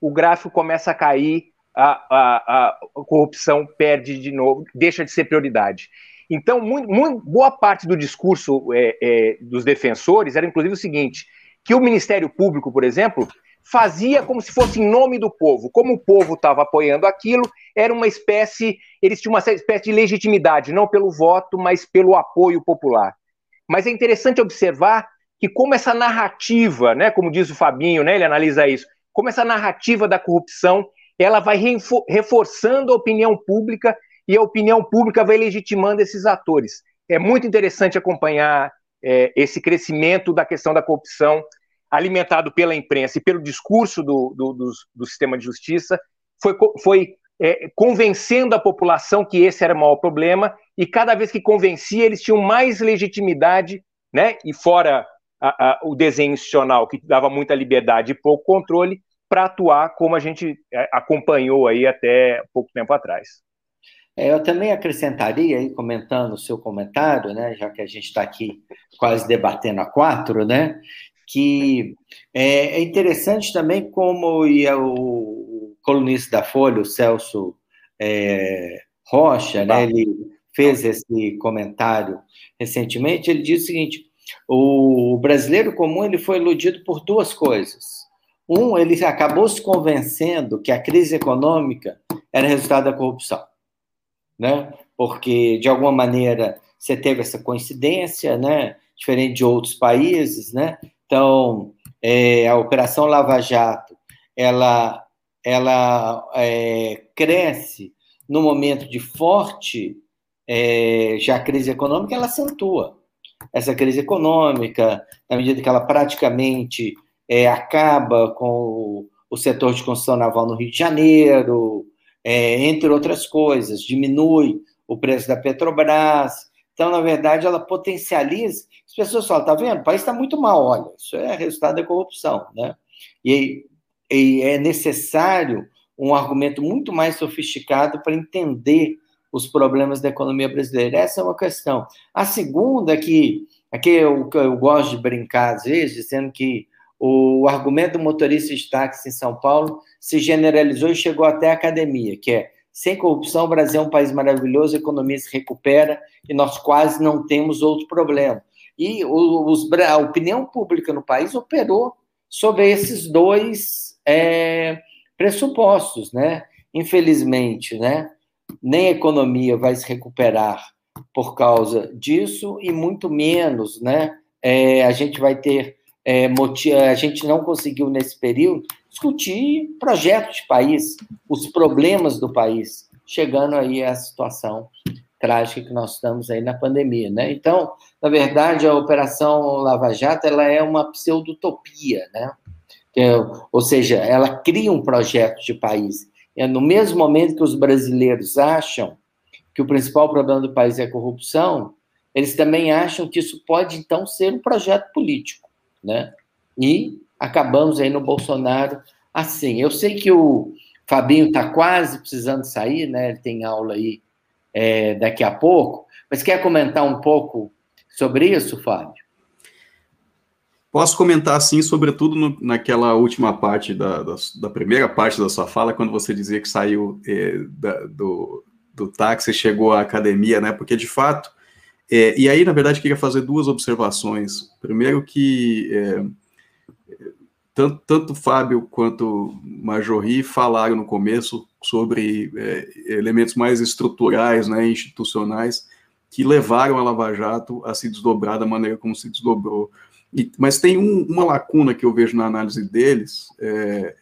o gráfico começa a cair, a, a, a corrupção perde de novo, deixa de ser prioridade. Então, muito, muito, boa parte do discurso é, é, dos defensores era, inclusive, o seguinte: que o Ministério Público, por exemplo, fazia como se fosse em nome do povo. Como o povo estava apoiando aquilo, era uma espécie, eles tinham uma espécie de legitimidade, não pelo voto, mas pelo apoio popular. Mas é interessante observar que como essa narrativa, né, como diz o Fabinho, né, ele analisa isso, como essa narrativa da corrupção, ela vai reforçando a opinião pública e a opinião pública vai legitimando esses atores. É muito interessante acompanhar é, esse crescimento da questão da corrupção alimentado pela imprensa e pelo discurso do, do, do, do sistema de justiça, foi, foi é, convencendo a população que esse era o maior problema, e cada vez que convencia, eles tinham mais legitimidade, né? E fora a, a, o desenho institucional, que dava muita liberdade e pouco controle, para atuar como a gente é, acompanhou aí até pouco tempo atrás. É, eu também acrescentaria aí, comentando o seu comentário, né, já que a gente está aqui quase debatendo a quatro, né, que é, é interessante também como ia o colunista da Folha, o Celso é, Rocha, né, ele fez esse comentário recentemente, ele diz o seguinte, o brasileiro comum ele foi iludido por duas coisas. Um, ele acabou se convencendo que a crise econômica era resultado da corrupção, né? Porque de alguma maneira você teve essa coincidência, né? Diferente de outros países, né? Então, é, a Operação Lava Jato, ela, ela é, cresce no momento de forte é, já crise econômica, ela acentua essa crise econômica, na medida que ela praticamente é, acaba com o, o, setor de construção naval no Rio de Janeiro, é, entre outras coisas, diminui o preço da Petrobras, então, na verdade, ela potencializa. As pessoas falam, tá vendo? O país está muito mal, olha, isso é resultado da corrupção, né? E, e é necessário um argumento muito mais sofisticado para entender os problemas da economia brasileira. Essa é uma questão. A segunda, que aqui eu, eu gosto de brincar às vezes, dizendo que o argumento do motorista de táxi em São Paulo se generalizou e chegou até a academia, que é sem corrupção, o Brasil é um país maravilhoso, a economia se recupera e nós quase não temos outro problema. E os, a opinião pública no país operou sobre esses dois é, pressupostos, né? Infelizmente, né? Nem a economia vai se recuperar por causa disso e muito menos, né? É, a gente vai ter é, a gente não conseguiu nesse período discutir projetos de país, os problemas do país, chegando aí à situação trágica que nós estamos aí na pandemia, né? Então, na verdade, a Operação Lava Jato, ela é uma pseudotopia, né? É, ou seja, ela cria um projeto de país. É no mesmo momento que os brasileiros acham que o principal problema do país é a corrupção, eles também acham que isso pode, então, ser um projeto político, né? E acabamos aí no Bolsonaro assim. Eu sei que o Fabinho está quase precisando sair, né? Ele tem aula aí é, daqui a pouco, mas quer comentar um pouco sobre isso, Fábio? Posso comentar, sim, sobretudo no, naquela última parte da, da, da, primeira parte da sua fala, quando você dizia que saiu é, da, do, do táxi e chegou à academia, né? Porque, de fato, é, e aí, na verdade, queria fazer duas observações. Primeiro que é, tanto, tanto Fábio quanto Majorri falaram no começo sobre é, elementos mais estruturais, né, institucionais, que levaram a Lava Jato a se desdobrar da maneira como se desdobrou. E, mas tem um, uma lacuna que eu vejo na análise deles, é,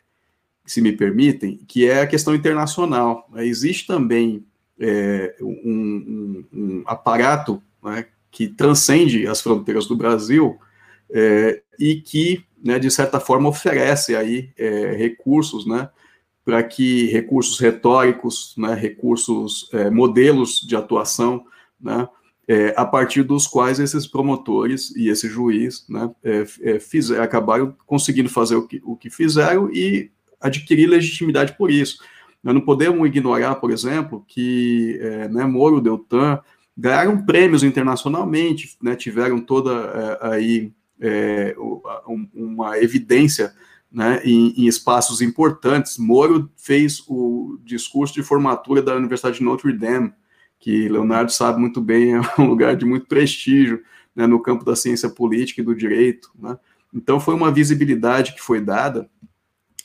se me permitem, que é a questão internacional. Existe também é, um, um, um, aparato né, que transcende as fronteiras do Brasil é, e que né, de certa forma, oferece aí é, recursos, né, para que recursos retóricos, né, recursos, é, modelos de atuação, né, é, a partir dos quais esses promotores e esse juiz né, é, é, acabaram conseguindo fazer o que, o que fizeram e adquirir legitimidade por isso. Nós não podemos ignorar, por exemplo, que é, né, Moro Deltan ganharam prêmios internacionalmente, né, tiveram toda aí é, uma evidência né, em, em, espaços importantes. Moro fez o discurso de formatura da Universidade de Notre Dame, que Leonardo sabe muito bem, é um lugar de muito prestígio né, no campo da ciência política e do direito. Né? Então, foi uma visibilidade que foi dada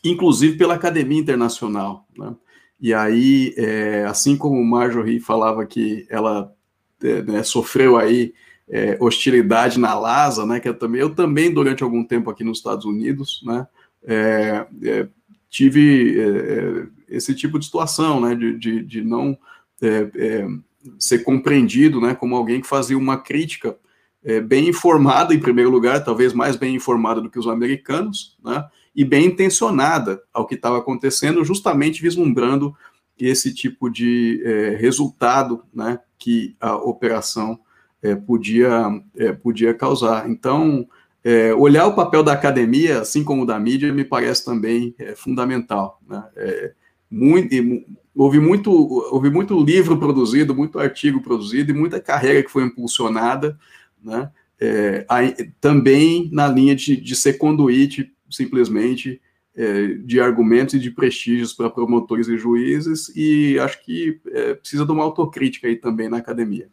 inclusive pela Academia Internacional. Né? E aí, é, assim como Marjorie falava que ela é, né, sofreu aí é, hostilidade na LASA, né, que eu também, eu também durante algum tempo aqui nos Estados Unidos, né, é, é, tive é, esse tipo de situação, né, de, de, de não ser compreendido, né, como alguém que fazia uma crítica bem informada, em primeiro lugar, talvez mais bem informada do que os americanos, né, e bem intencionada ao que estava acontecendo, justamente vislumbrando esse tipo de é, resultado né, que a operação é, podia, é, podia causar. Então, é, olhar o papel da academia, assim como da mídia, me parece também é, fundamental. Né? É, muito, houve, muito, houve muito livro produzido, muito artigo produzido e muita carreira que foi impulsionada, né? Aí, também na linha de, de ser conduíte simplesmente é, de argumentos e de prestígios para promotores e juízes, e acho que é, precisa de uma autocrítica aí também na academia.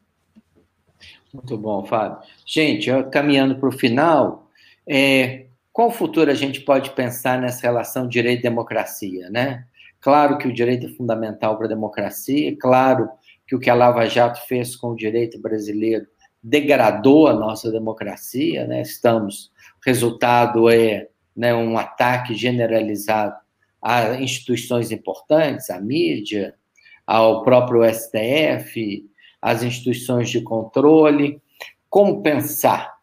Muito bom, Fábio. Gente, caminhando para o final, é, qual futuro a gente pode pensar nessa relação direito-democracia, né? Claro que o direito é fundamental para a democracia, claro que o que a Lava Jato fez com o direito brasileiro degradou a nossa democracia, né? Estamos, resultado é né, um ataque generalizado a instituições importantes, à mídia, ao próprio STF, às instituições de controle. Como pensar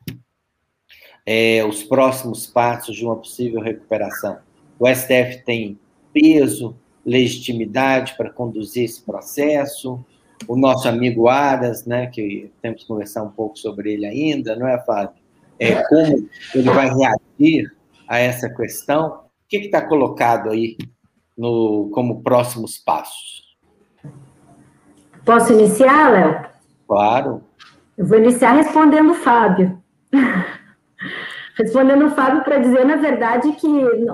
é, os próximos passos de uma possível recuperação? O STF tem peso, legitimidade para conduzir esse processo. O nosso amigo Aras, né, que temos que conversar um pouco sobre ele ainda, não é, Fábio? É, como ele vai reagir a essa questão? O que está colocado aí no, como próximos passos? Posso iniciar, Léo? Claro. Eu vou iniciar respondendo o Fábio. respondendo o Fábio para dizer, na verdade, que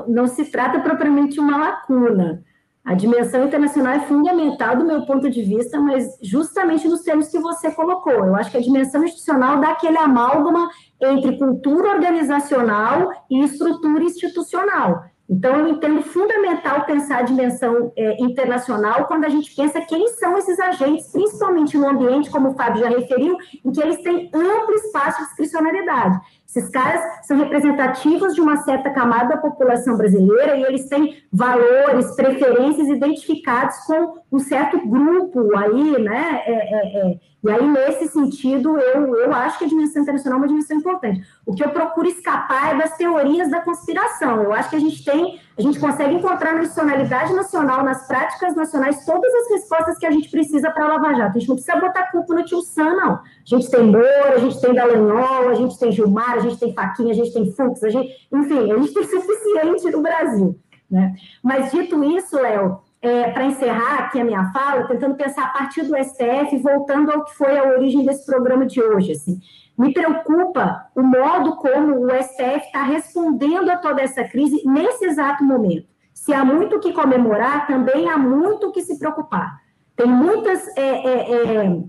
não, se trata propriamente de uma lacuna. A dimensão internacional é fundamental do meu ponto de vista, mas justamente nos termos que você colocou. Eu acho que a dimensão institucional dá aquele amálgama entre cultura organizacional e estrutura institucional. Então, eu entendo fundamental pensar a dimensão é, internacional quando a gente pensa quem são esses agentes, principalmente no ambiente, como o Fábio já referiu, em que eles têm amplo espaço de discricionalidade. Esses caras são representativos de uma certa camada da população brasileira e eles têm valores, preferências identificados com um certo grupo aí, né? É, é, é. E aí, nesse sentido, eu, eu acho que a dimensão internacional é uma dimensão importante. O que eu procuro escapar é das teorias da conspiração. Eu acho que a gente tem, a gente consegue encontrar na institucionalidade nacional, nas práticas nacionais, todas as respostas que a gente precisa para a Lava Jato. A gente não precisa botar culpa no tio Sam, não. A gente tem Moura, a gente tem Dallagnol, a gente tem Gilmar, gente tem Faquinha, a gente tem Fux, a gente, enfim, a gente tem suficiente no Brasil. Né? Mas dito isso, Léo, é, para encerrar aqui a minha fala, tentando pensar a partir do STF, voltando ao que foi a origem desse programa de hoje. Assim. Me preocupa o modo como o STF está respondendo a toda essa crise nesse exato momento. Se há muito o que comemorar, também há muito o que se preocupar. Tem muitas é, é, é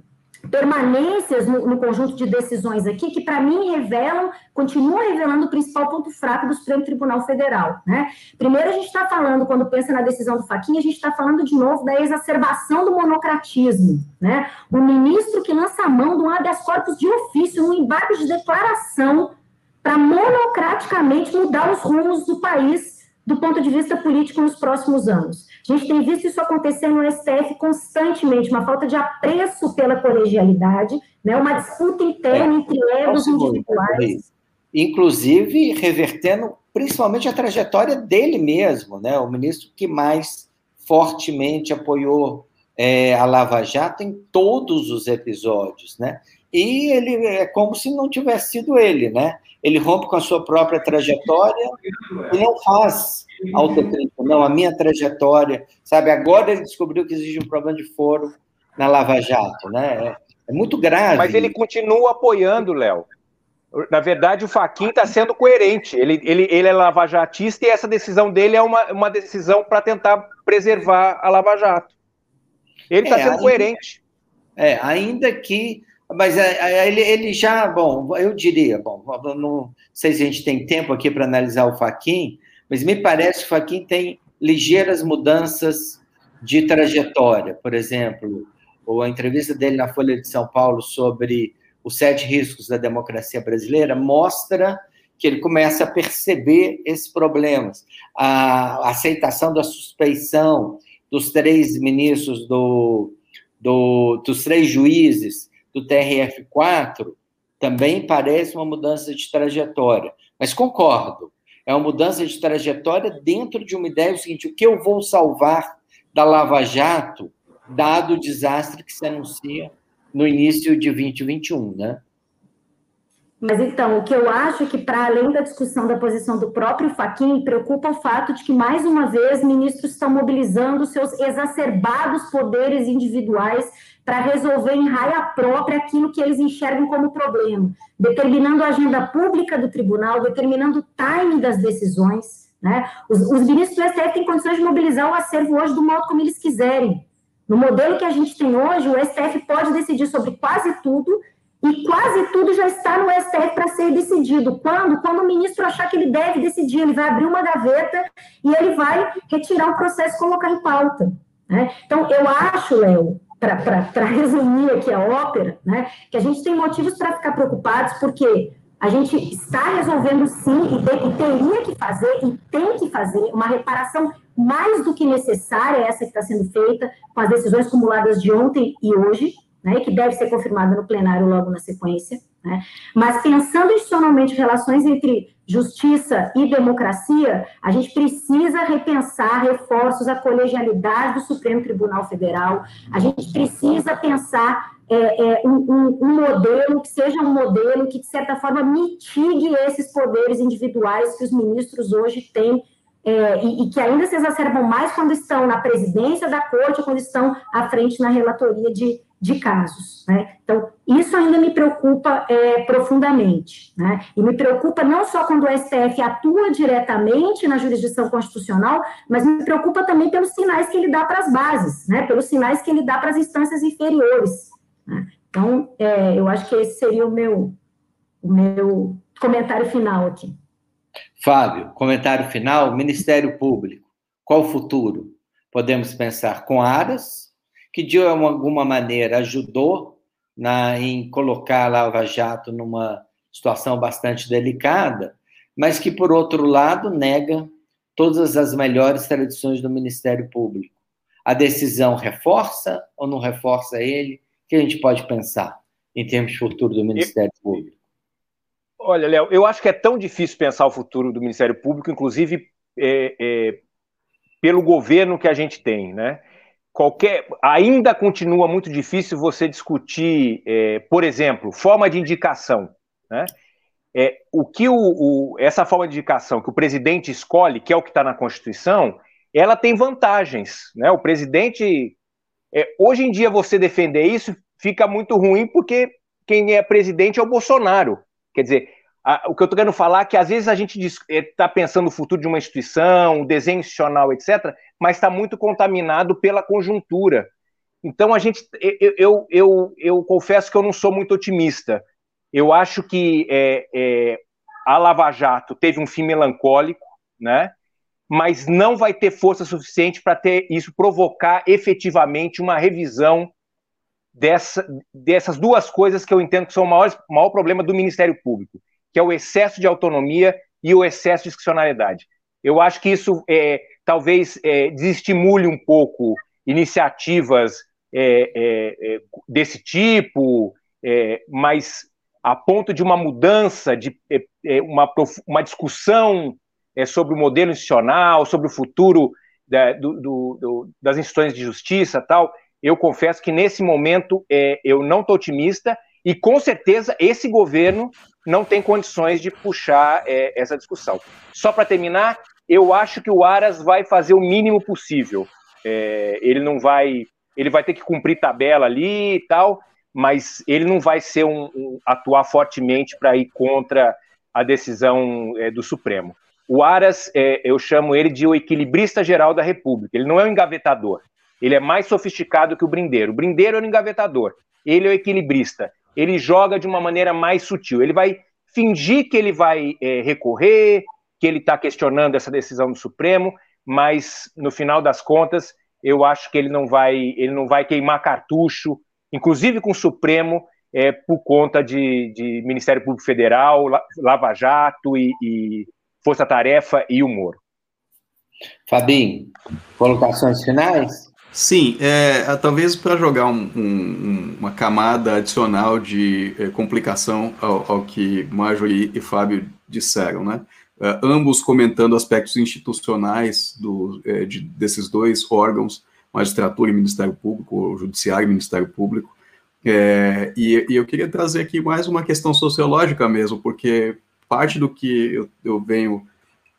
permanências no, no, conjunto de decisões aqui que, para mim, revelam, continuam revelando o principal ponto fraco do Supremo Tribunal Federal. Né? Primeiro, a gente está falando, quando pensa na decisão do Faquinha, a gente está falando de novo da exacerbação do monocratismo. Né? O ministro que lança a mão de um habeas corpus de ofício, num embargo de declaração, para monocraticamente mudar os rumos do país do ponto de vista político nos próximos anos. A gente tem visto isso acontecer no STF constantemente, uma falta de apreço pela colegialidade, né, uma disputa interna é, entre egos individuais. Inclusive, revertendo principalmente a trajetória dele mesmo, né, o ministro que mais fortemente apoiou é, a Lava Jato em todos os episódios, né? E ele é como se não tivesse sido ele, né? Ele rompe com a sua própria trajetória e não faz autocrítica, não, a minha trajetória, sabe? Agora ele descobriu que existe um problema de foro na Lava Jato, né? É, é muito grave. Mas ele continua apoiando, Léo. Na verdade, o Faquin está sendo coerente. Ele, ele, ele é lavajatista e essa decisão dele é uma, uma decisão para tentar preservar a Lava Jato. Ele está é, sendo ainda, coerente. É, ainda que. Mas é, é, ele, ele já, bom, eu diria, bom, não sei se a gente tem tempo aqui para analisar o Faquin, mas me parece que o Faquin tem ligeiras mudanças de trajetória. Por exemplo, a entrevista dele na Folha de São Paulo sobre os sete riscos da democracia brasileira mostra que ele começa a perceber esses problemas. A aceitação da suspeição dos três ministros do, do dos três juízes do TRF4 também parece uma mudança de trajetória. Mas concordo, é uma mudança de trajetória dentro de uma ideia do seguinte: o que eu vou salvar da Lava Jato, dado o desastre que se anuncia no início de 2021, né? Mas então, o que eu acho é que, para além da discussão da posição do próprio Faquin, preocupa o fato de que, mais uma vez, ministros estão mobilizando seus exacerbados poderes individuais para resolver em raia própria aquilo que eles enxergam como problema, determinando a agenda pública do tribunal, determinando o timing das decisões. Né? Os, os ministros do STF têm condições de mobilizar o acervo hoje do modo como eles quiserem. No modelo que a gente tem hoje, o STF pode decidir sobre quase tudo e quase tudo já está no STF para ser decidido. Quando? Quando o ministro achar que ele deve decidir, ele vai abrir uma gaveta e ele vai retirar o processo e colocar em pauta. Né? Então, eu acho, Léo, para resumir aqui a ópera, né, que a gente tem motivos para ficar preocupados, porque a gente está resolvendo sim, e, e teria que fazer, e tem que fazer, uma reparação mais do que necessária, essa que está sendo feita, com as decisões acumuladas de ontem e hoje, né, que deve ser confirmada no plenário logo na sequência. Né? Mas pensando institucionalmente relações entre justiça e democracia, a gente precisa repensar reforços à colegialidade do Supremo Tribunal Federal, a gente precisa pensar é, é, um, um, modelo que seja um modelo que, de certa forma, mitigue esses poderes individuais que os ministros hoje têm é, e, e, que ainda se exacerbam mais quando estão na presidência da corte quando estão à frente na relatoria de, de casos. Né? Então, isso ainda me preocupa é, profundamente. Né? E me preocupa não só quando o STF atua diretamente na jurisdição constitucional, mas me preocupa também pelos sinais que ele dá para as bases, né? pelos sinais que ele dá para as instâncias inferiores. Né? Então, é, eu acho que esse seria o meu, o meu comentário final aqui. Fábio, comentário final: Ministério Público, qual o futuro? Podemos pensar com aras que de alguma maneira ajudou na, em colocar a Lava Jato numa situação bastante delicada, mas que, por outro lado, nega todas as melhores tradições do Ministério Público. A decisão reforça ou não reforça ele? O que a gente pode pensar em termos de futuro do Ministério eu, Público? Olha, Léo, eu acho que é tão difícil pensar o futuro do Ministério Público, inclusive é, é, pelo governo que a gente tem, né? Qualquer ainda continua muito difícil você discutir, é, por exemplo, forma de indicação, né? É, o que o, o, essa forma de indicação que o presidente escolhe, que é o que está na Constituição, ela tem vantagens, né? O presidente, é, hoje em dia você defender isso fica muito ruim porque quem é presidente é o Bolsonaro, quer dizer, a, o que eu estou querendo falar é que às vezes a gente está é, pensando no futuro de uma instituição, o desenho institucional, etc., mas está muito contaminado pela conjuntura. Então a gente, eu, eu, eu, eu, confesso que eu não sou muito otimista. Eu acho que é, é, a Lava Jato teve um fim melancólico, né? Mas não vai ter força suficiente para ter isso provocar efetivamente uma revisão dessa, dessas duas coisas que eu entendo que são o maior, maior problema do Ministério Público, que é o excesso de autonomia e o excesso de discricionalidade. Eu acho que isso é, talvez é, desestimule um pouco iniciativas é, é, é desse tipo, é, mas a ponto de uma mudança, de uma, uma discussão sobre o modelo institucional, sobre o futuro da, do, do, do, das instituições de justiça tal, eu confesso que nesse momento eu não estou otimista e com certeza esse governo não tem condições de puxar é, essa discussão. Só para terminar, eu acho que o Aras vai fazer o mínimo possível. É, ele não vai, ele vai ter que cumprir tabela ali e tal, mas ele não vai ser um, um atuar fortemente para ir contra a decisão é, do Supremo. O Aras, é, eu chamo ele de o equilibrista geral da República. Ele não é um engavetador. Ele é mais sofisticado que o Brindeiro. O Brindeiro é um engavetador. Ele é o equilibrista ele joga de uma maneira mais sutil. Ele vai fingir que ele vai é, recorrer, que ele está questionando essa decisão do Supremo, mas no final das contas, eu acho que ele não vai, ele não vai queimar cartucho, inclusive com o Supremo, é, por conta de, de Ministério Público Federal, Lava Jato e, e Força Tarefa e o Moro. Fabinho, colocações finais? Sim, é, é talvez para jogar um, um, uma camada adicional de é, complicação ao, ao, que Marjorie e Fábio disseram, né? É, ambos comentando aspectos institucionais do, é, de, desses dois órgãos, magistratura e Ministério Público, Judiciário e Ministério Público. É, e, e, eu queria trazer aqui mais uma questão sociológica mesmo, porque parte do que eu, eu venho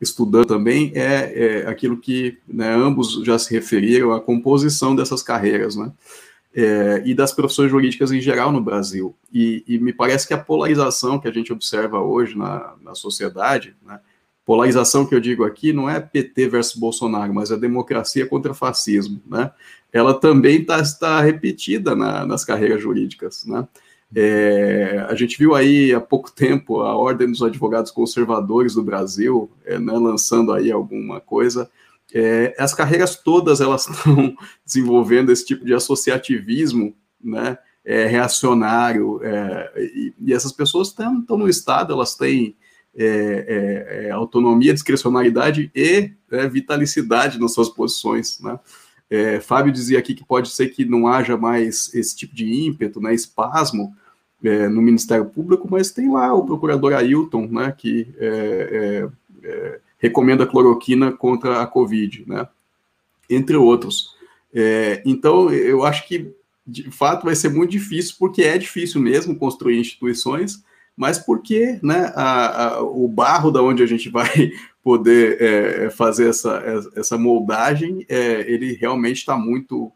estudando também é, é aquilo que né, ambos já se referiram, a composição dessas carreiras, né? É, e das profissões jurídicas em geral no Brasil. E, e, me parece que a polarização que a gente observa hoje na, na sociedade, né, polarização que eu digo aqui não é PT versus Bolsonaro, mas é democracia contra fascismo, né? Ela também está tá repetida na, nas carreiras jurídicas, né? É, a gente viu aí há pouco tempo a Ordem dos Advogados Conservadores do Brasil é, né, lançando aí alguma coisa. É, as carreiras todas elas estão desenvolvendo esse tipo de associativismo, né, é, reacionário, é, e, e, essas pessoas estão no Estado, elas têm é, autonomia, discricionalidade e né, vitalicidade nas suas posições, né? É, Fábio dizia aqui que pode ser que não haja mais esse tipo de ímpeto, né, espasmo é, no Ministério Público, mas tem lá o procurador Ailton, né, que é, é, é recomenda cloroquina contra a Covid, né, entre outros. É, então, eu acho que, de fato, vai ser muito difícil, porque é difícil mesmo construir instituições, mas porque né, a, a, o barro da onde a gente vai poder é, é fazer essa, essa moldagem, é, ele realmente está muito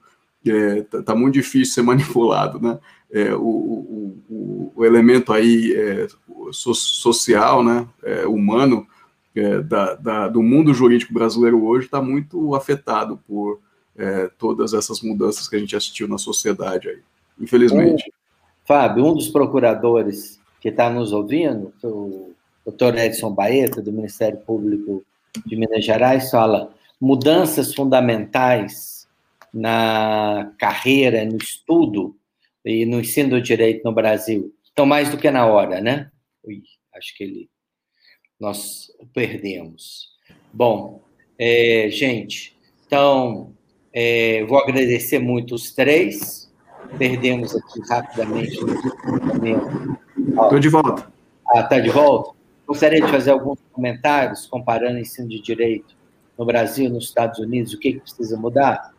é, tá muito difícil ser manipulado, né? É, o, o, o, elemento aí é, so, social, né, humano da, da, do mundo jurídico brasileiro hoje está muito afetado por todas essas mudanças que a gente assistiu na sociedade aí, infelizmente. Fábio, um dos procuradores que está nos ouvindo, o doutor Edson Baeta, do Ministério Público de Minas Gerais, fala mudanças fundamentais na carreira, no estudo e no ensino do direito no Brasil. Estão mais do que na hora, né? Ui, acho que ele nós perdemos. Bom, é, gente, então é, vou agradecer muito os três. Perdemos aqui rapidamente no Estou de volta. Ah, está de volta? Gostaria de fazer alguns comentários comparando ensino de direito no Brasil, nos Estados Unidos, o que, que precisa mudar?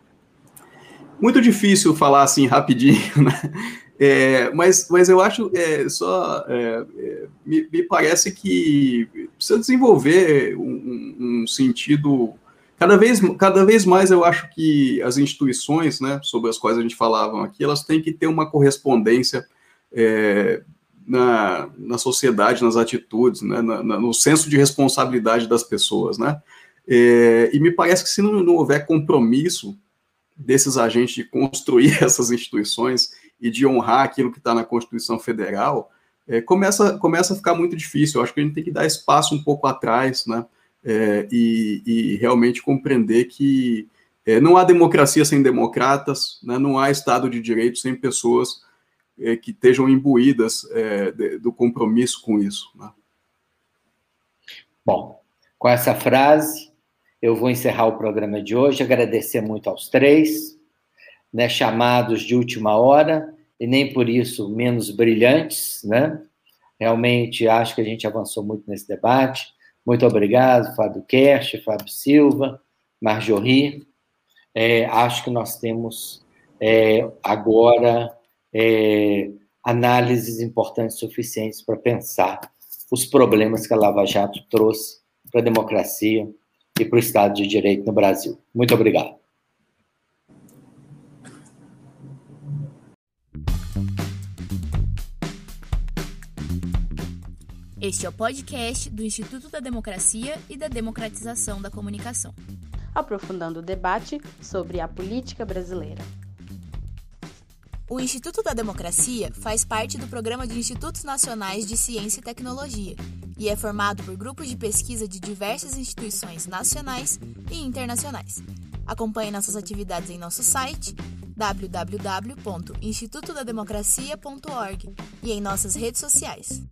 Muito difícil falar assim rapidinho, né? É, mas, mas eu acho é, só é, é me, me, parece que precisa desenvolver um, um, sentido cada vez, cada vez mais eu acho que as instituições né, sobre as quais a gente falava aqui elas têm que ter uma correspondência é, na, na sociedade, nas atitudes, né, na, na, no senso de responsabilidade das pessoas, né? É, e me parece que se não, não houver compromisso desses agentes de construir essas instituições e de honrar aquilo que está na Constituição Federal, é, começa, começa a ficar muito difícil. Eu acho que a gente tem que dar espaço um pouco atrás, né? É, e, e, realmente compreender que é, não há democracia sem democratas, né? não há Estado de Direito sem pessoas é, que estejam imbuídas é, de, do compromisso com isso. Né? Bom, com essa frase, eu vou encerrar o programa de hoje, agradecer muito aos três, né, chamados de última hora, e nem por isso menos brilhantes, né? Realmente acho que a gente avançou muito nesse debate. Muito obrigado, Fábio Kersh, Fábio Silva, Marjorie. É, acho que nós temos é, agora é, análises importantes suficientes para pensar os problemas que a Lava Jato trouxe para a democracia e para o Estado de Direito no Brasil. Muito obrigado. Este é o podcast do Instituto da Democracia e da Democratização da Comunicação. Aprofundando o debate sobre a política brasileira. O Instituto da Democracia faz parte do Programa de Institutos Nacionais de Ciência e Tecnologia e é formado por grupos de pesquisa de diversas instituições nacionais e internacionais. Acompanhe nossas atividades em nosso site www.institutodademocracia.org e em nossas redes sociais.